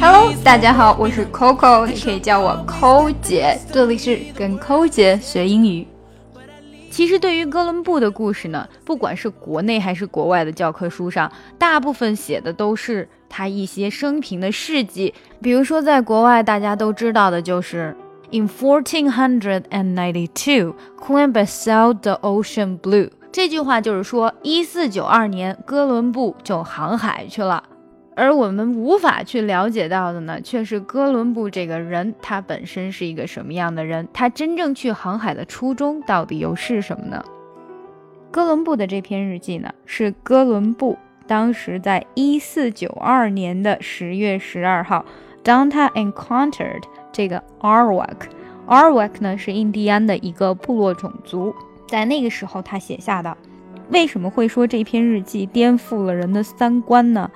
Hello，大家好，我是 Coco，你可以叫我抠姐，这里是跟抠姐学英语。其实对于哥伦布的故事呢，不管是国内还是国外的教科书上，大部分写的都是他一些生平的事迹。比如说在国外，大家都知道的就是 In fourteen hundred and ninety-two, Columbus sailed the ocean blue。这句话就是说，一四九二年，哥伦布就航海去了。而我们无法去了解到的呢，却是哥伦布这个人，他本身是一个什么样的人？他真正去航海的初衷到底又是什么呢？哥伦布的这篇日记呢，是哥伦布当时在一四九二年的十月十二号，当他 encountered 这个 Arawak，Arawak 呢是印第安的一个部落种族，在那个时候他写下的。为什么会说这篇日记颠覆了人的三观呢？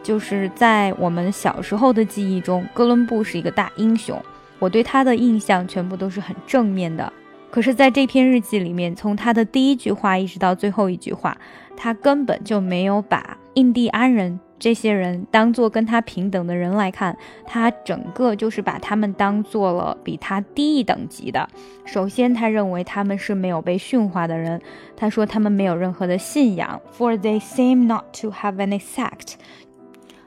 就是在我们小时候的记忆中，哥伦布是一个大英雄，我对他的印象全部都是很正面的。可是，在这篇日记里面，从他的第一句话一直到最后一句话，他根本就没有把印第安人这些人当做跟他平等的人来看，他整个就是把他们当做了比他低一等级的。首先，他认为他们是没有被驯化的人，他说他们没有任何的信仰，for they seem not to have any sect。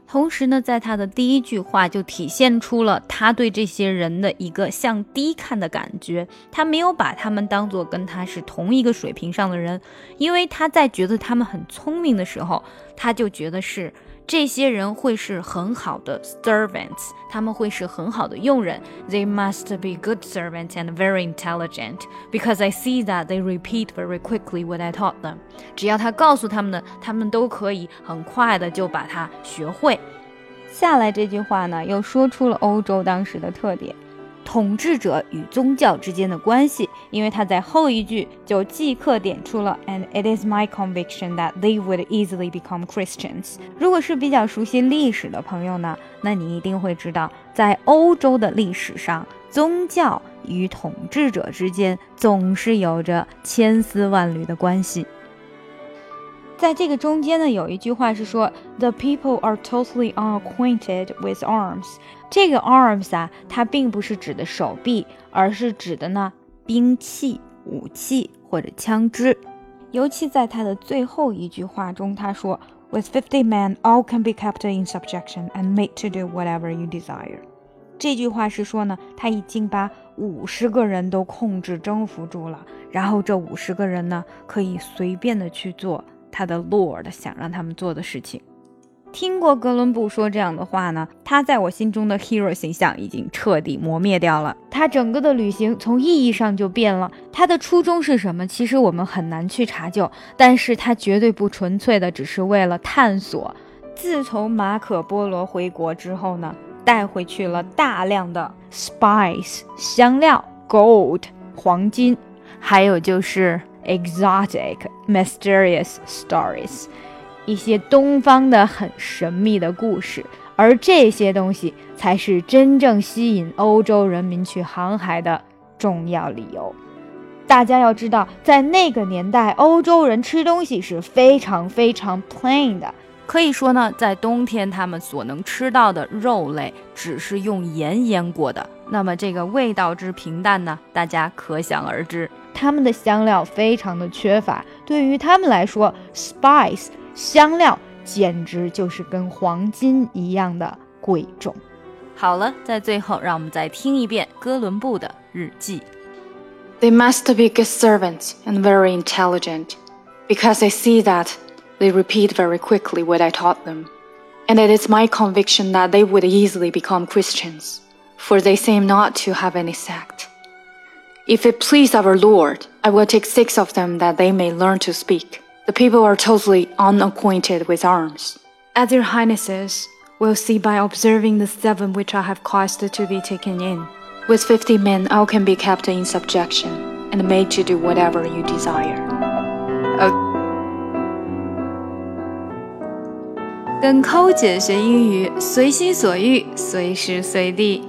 同时呢，在他的第一句话就体现出了他对这些人的一个向低看的感觉。他没有把他们当做跟他是同一个水平上的人，因为他在觉得他们很聪明的时候，他就觉得是。这些人会是很好的 servants，他们会是很好的佣人。They must be good servants and very intelligent because I see that they repeat very quickly what I taught them。只要他告诉他们的，他们都可以很快的就把它学会。下来这句话呢，又说出了欧洲当时的特点。统治者与宗教之间的关系，因为他在后一句就即刻点出了，and it is my conviction that they would easily become Christians。如果是比较熟悉历史的朋友呢，那你一定会知道，在欧洲的历史上，宗教与统治者之间总是有着千丝万缕的关系。在这个中间呢，有一句话是说，The people are totally unacquainted with arms。这个 arms 啊，它并不是指的手臂，而是指的呢兵器、武器或者枪支。尤其在他的最后一句话中，他说，With fifty men, all can be kept in subjection and made to do whatever you desire。这句话是说呢，他已经把五十个人都控制、征服住了，然后这五十个人呢，可以随便的去做。他的 Lord 想让他们做的事情。听过哥伦布说这样的话呢，他在我心中的 hero 形象已经彻底磨灭掉了。他整个的旅行从意义上就变了。他的初衷是什么？其实我们很难去查究，但是他绝对不纯粹的只是为了探索。自从马可波罗回国之后呢，带回去了大量的 spice 香料、gold 黄金，还有就是。exotic, mysterious stories，一些东方的很神秘的故事，而这些东西才是真正吸引欧洲人民去航海的重要理由。大家要知道，在那个年代，欧洲人吃东西是非常非常 plain 的，可以说呢，在冬天他们所能吃到的肉类只是用盐腌过的，那么这个味道之平淡呢，大家可想而知。他们的香料非常的缺乏，对于他们来说，spice 香料简直就是跟黄金一样的贵重。好了，在最后，让我们再听一遍哥伦布的日记。They must be good servants and very intelligent, because I see that they repeat very quickly what I taught them, and it is my conviction that they would easily become Christians, for they seem not to have any sect. If it please our Lord, I will take six of them that they may learn to speak. The people are totally unacquainted with arms. As your highnesses will see by observing the seven which I have caused to be taken in. With fifty men, all can be kept in subjection and made to do whatever you desire. 跟抠姐学英语，随心所欲，随时随地。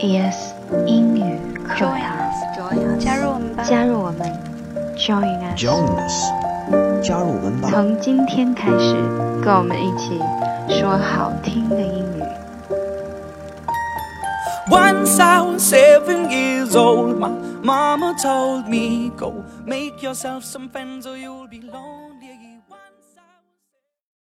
ES 英语课堂，加入我们吧。加入我们，Join us。 Join us，加入我们吧。从今天开始，跟我们一起说好听的英语。 Once I was seven years old, my mama told me, Go make yourself some friends or you'll be lonely.